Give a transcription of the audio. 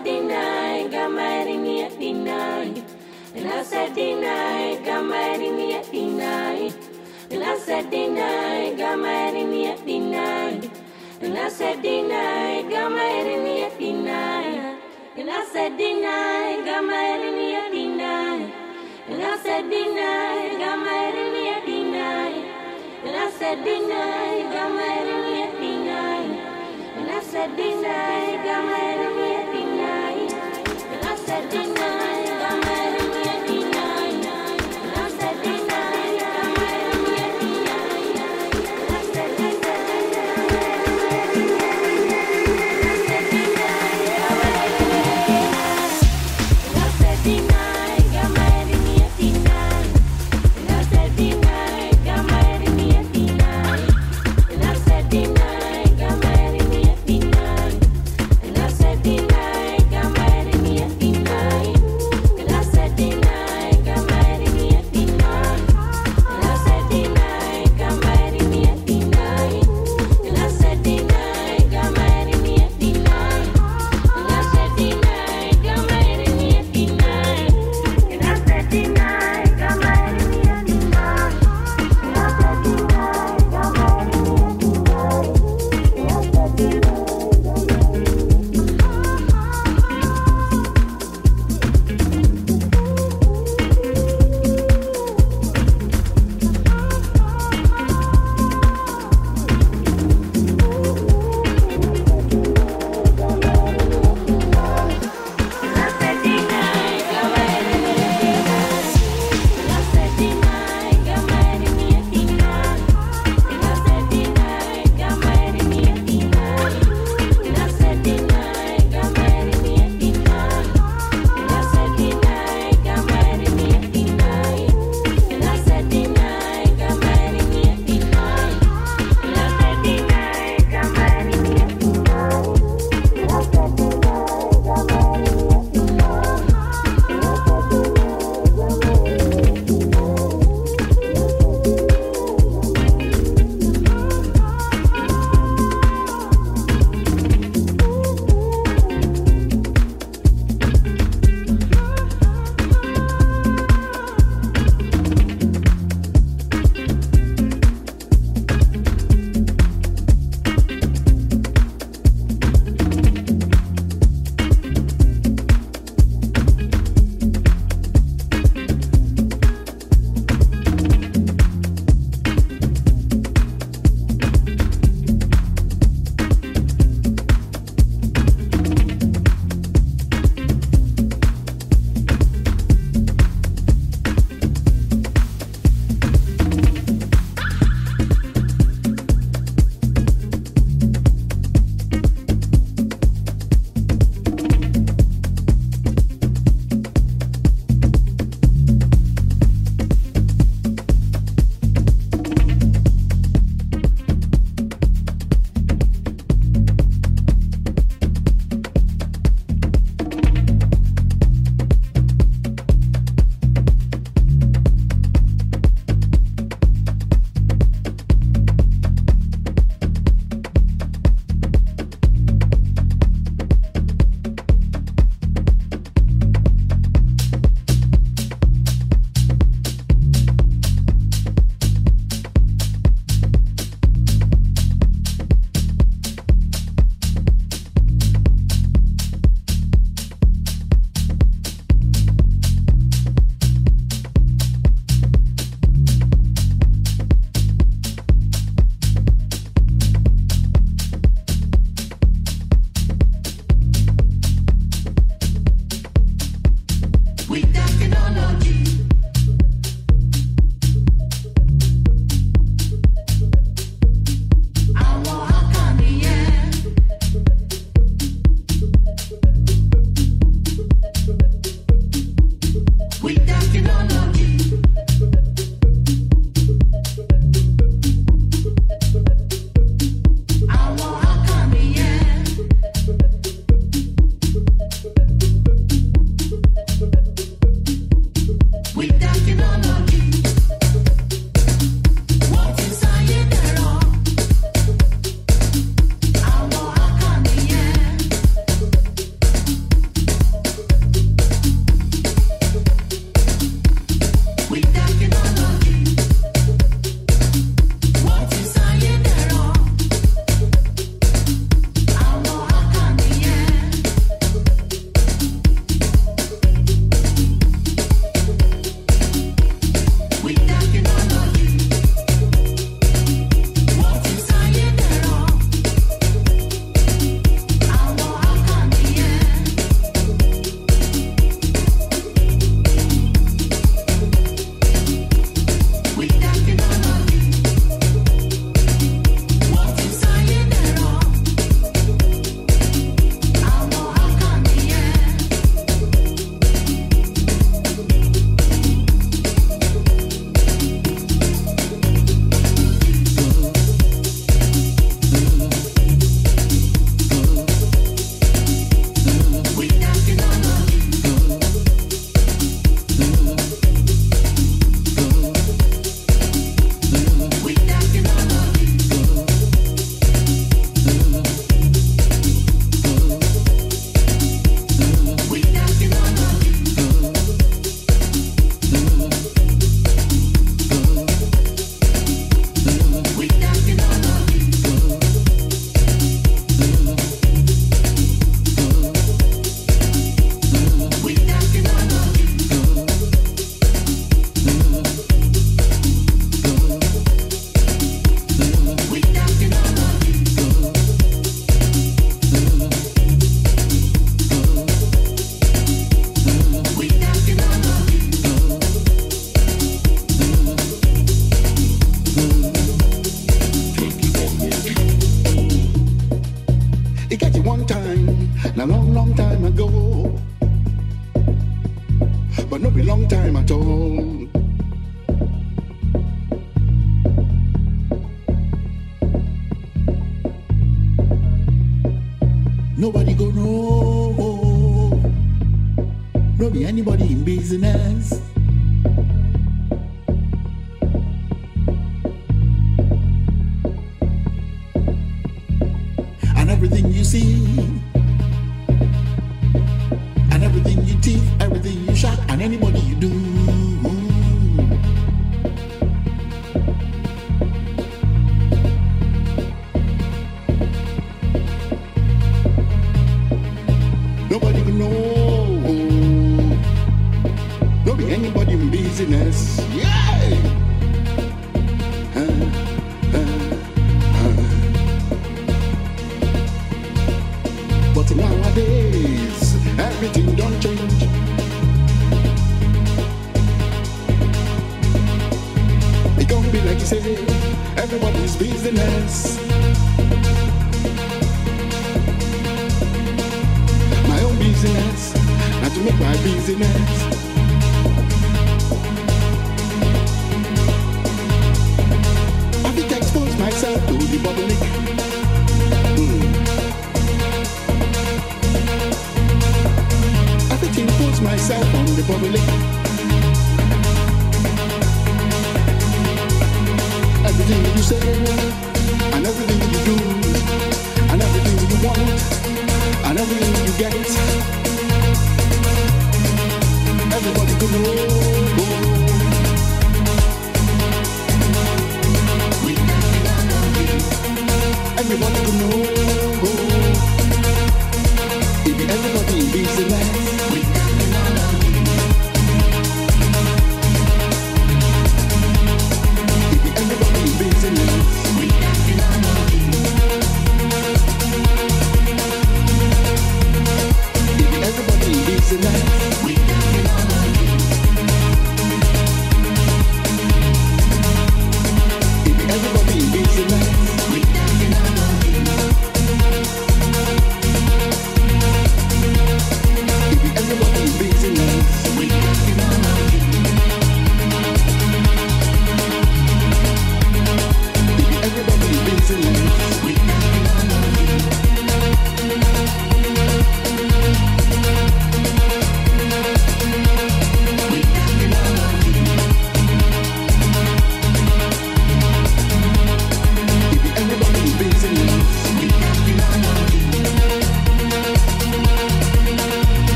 Nasadinai Gamarini deny. Dinai. Nasadinai Gamarini at Dinai. Nasadinai Gamarini at Dinai. Nasadinai Gamarini at Dinai. Nasadinai Gamarini at Dinai. Nasadinai Gamarini at Dinai. Nasadinai Gamarini at Dinai. Nasadinai Gamarini at Dinai.